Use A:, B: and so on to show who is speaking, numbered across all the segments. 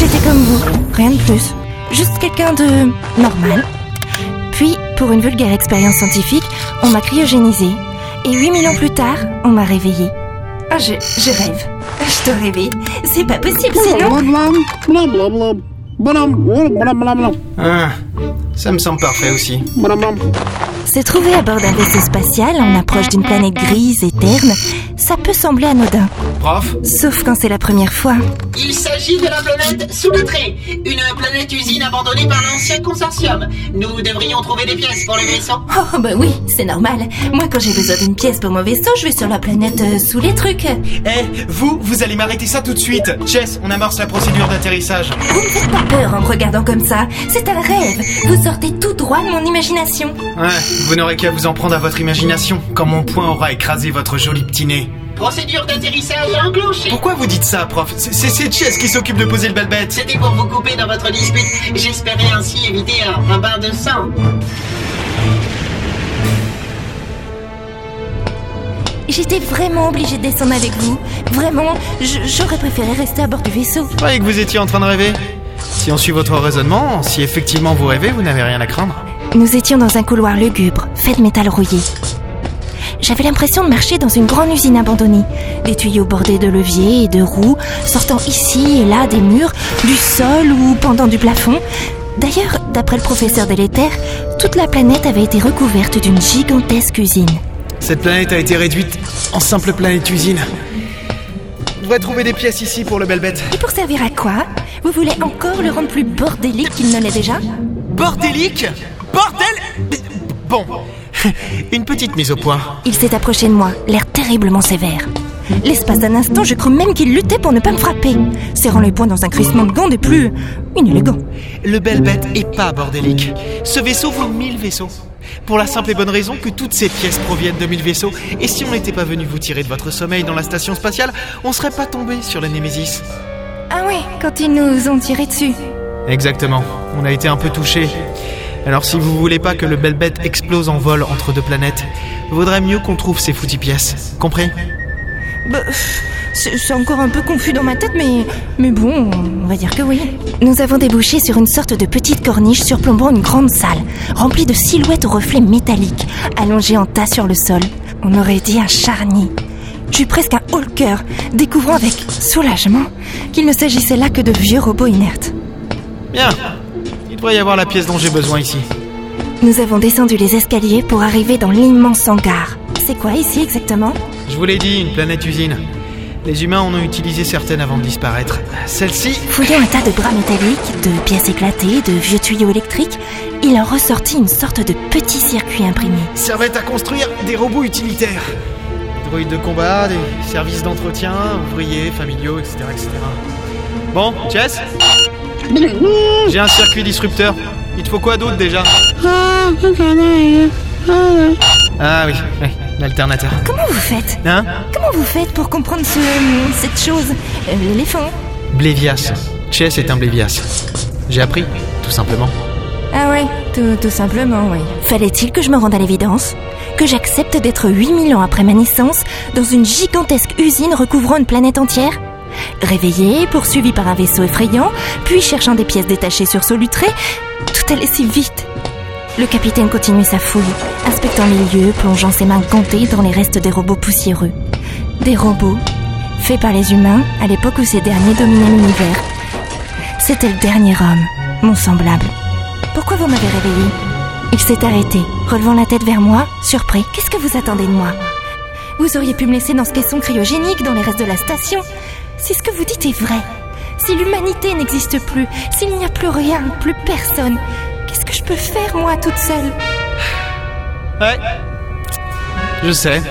A: J'étais comme vous, rien de plus. Juste quelqu'un de normal. Puis, pour une vulgaire expérience scientifique, on m'a cryogénisé. Et 8000 ans plus tard, on m'a réveillé. Ah, je, je rêve. Je dois rêver. C'est pas possible sinon.
B: Ah, ça me semble parfait aussi.
A: Se trouver à bord d'un vaisseau spatial en approche d'une planète grise et terne, ça peut sembler anodin.
B: Prof?
A: Sauf quand c'est la première fois.
C: Il s'agit de la planète Sous-Lettrée, une planète usine abandonnée par l'ancien consortium. Nous devrions trouver des pièces pour le vaisseau.
A: Oh bah oui, c'est normal. Moi quand j'ai besoin d'une pièce pour mon vaisseau, je vais sur la planète euh, sous les trucs.
B: Eh, vous, vous allez m'arrêter ça tout de suite Chess, on amorce la procédure d'atterrissage.
A: Vous me faites pas peur en me regardant comme ça. C'est un rêve. Vous sortez tout droit de mon imagination.
B: Ouais, vous n'aurez qu'à vous en prendre à votre imagination, quand mon poing aura écrasé votre joli petit nez.
C: Procédure d'atterrissage enclenchée.
B: Pourquoi vous dites ça, prof C'est Chess qui s'occupe de poser le balbet.
C: C'était pour vous couper dans votre dispute. J'espérais ainsi éviter un, un bain de sang.
A: J'étais vraiment obligée de descendre avec vous. Vraiment, j'aurais préféré rester à bord du vaisseau.
B: Je croyais que vous étiez en train de rêver? Si on suit votre raisonnement, si effectivement vous rêvez, vous n'avez rien à craindre.
A: Nous étions dans un couloir lugubre, fait de métal rouillé. J'avais l'impression de marcher dans une grande usine abandonnée. Des tuyaux bordés de leviers et de roues, sortant ici et là des murs, du sol ou pendant du plafond. D'ailleurs, d'après le professeur Délétère, toute la planète avait été recouverte d'une gigantesque usine.
B: Cette planète a été réduite en simple planète usine. On devrait trouver des pièces ici pour le Belbet.
A: Et pour servir à quoi? Vous voulez encore le rendre plus bordélique qu'il ne l'est déjà?
B: Bordélique? Bordel Bon, une petite mise au point.
A: Il s'est approché de moi, l'air terriblement sévère. L'espace d'un instant, je crus même qu'il luttait pour ne pas me frapper, serrant les poings dans un crissement de gants des plus inélégants.
B: Le Belbet est pas bordélique. Ce vaisseau vaut 1000 vaisseaux. Pour la simple et bonne raison que toutes ces pièces proviennent de 1000 vaisseaux. Et si on n'était pas venu vous tirer de votre sommeil dans la station spatiale, on serait pas tombé sur la Némésis.
A: Ah oui, quand ils nous ont tiré dessus.
B: Exactement. On a été un peu touchés. Alors si vous voulez pas que le Belbet explose en vol entre deux planètes, vaudrait mieux qu'on trouve ces foutues pièces. Compris?
A: Bah, c'est c'est encore un peu confus dans ma tête, mais, mais bon, on va dire que oui. Nous avons débouché sur une sorte de petite corniche surplombant une grande salle, remplie de silhouettes aux reflets métalliques, allongées en tas sur le sol. On aurait dit un charnier. J'eus presque un haut le cœur, découvrant avec soulagement qu'il ne s'agissait là que de vieux robots inertes.
B: Bien. Il devrait y avoir la pièce dont j'ai besoin ici.
A: Nous avons descendu les escaliers pour arriver dans l'immense hangar. C'est quoi ici exactement?
B: Je vous l'ai dit, une planète usine. Les humains en ont utilisé certaines avant de disparaître. Celle-ci,
A: Fouillant un tas de bras métalliques, de pièces éclatées, de vieux tuyaux électriques, il en ressortit une sorte de petit circuit imprimé.
B: servait à construire des robots utilitaires. Des droïdes de combat, des services d'entretien, ouvriers, familiaux, etc. etc. Bon, Chess J'ai un circuit disrupteur. Il te faut quoi d'autre déjà Ah oui, oui, l'alternateur.
A: Comment vous faites
B: Hein
A: Comment vous faites pour comprendre ce, cette chose Euh, L'éléphant
B: Blévias. Chess est un Blévias. J'ai appris, tout simplement.
A: Ah ouais, tout, tout simplement, oui. Fallait-il que je me rende à l'évidence Que j'accepte d'être 8000 ans après ma naissance dans une gigantesque usine recouvrant une planète entière Réveillée, poursuivie par un vaisseau effrayant, puis cherchant des pièces détachées sur Solutré, tout allait si vite. Le capitaine continuait sa fouille, inspectant les lieux, plongeant ses mains gantées dans les restes des robots poussiéreux. Des robots, faits par les humains à l'époque où ces derniers dominaient l'univers. C'était le dernier homme, mon semblable. Pourquoi vous m'avez réveillé? Il s'est arrêté, relevant la tête vers moi, surpris. Qu'est-ce que vous attendez de moi? Vous auriez pu me laisser dans ce caisson cryogénique dans les restes de la station. Si ce que vous dites est vrai, si l'humanité n'existe plus, s'il n'y a plus rien, plus personne, qu'est-ce que je peux faire moi toute seule?
B: Ouais. Je sais.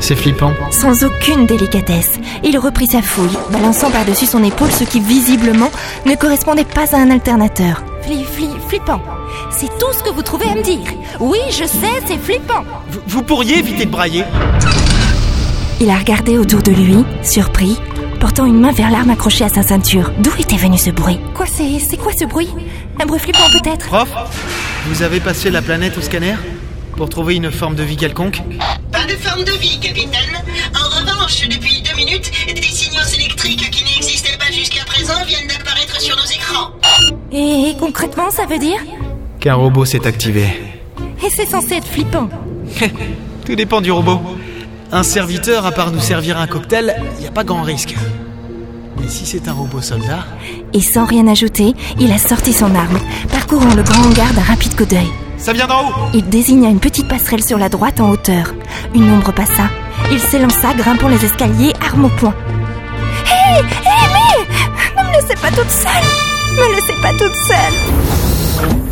B: C'est flippant.
A: Sans aucune délicatesse, il reprit sa fouille, balançant par-dessus son épaule ce qui visiblement ne correspondait pas à un alternateur. Fli, fli, flippant. C'est tout ce que vous trouvez à me dire. Oui, je sais, c'est flippant.
B: Vous, vous pourriez éviter de brailler
A: Il a regardé autour de lui, surpris, portant une main vers l'arme accrochée à sa ceinture. D'où était venu ce bruit? Quoi, c'est, c'est quoi ce bruit? Un bruit flippant peut-être?
B: Prof, vous avez passé la planète au scanner Pour trouver une forme de vie quelconque?
C: Pas de forme de vie, capitaine. En revanche, depuis deux minutes, des signaux électriques qui n'existaient pas jusqu'à présent viennent d'apparaître sur nos
A: Et concrètement, ça veut dire?
B: Qu'un robot s'est activé.
A: Et c'est censé être flippant.
B: Tout dépend du robot. Un serviteur, à part nous servir un cocktail, il n'y a pas grand risque. Mais si c'est un robot soldat
A: Et sans rien ajouter, il a sorti son arme, parcourant le grand hangar d'un rapide coup d'œil.
B: Ça vient d'en haut
A: Il désigna une petite passerelle sur la droite en hauteur. Une ombre passa. Il s'élança, grimpant les escaliers, arme au poing. Hé Hé, mais Ne me laissez pas toute seule Ne me laissez pas toute seule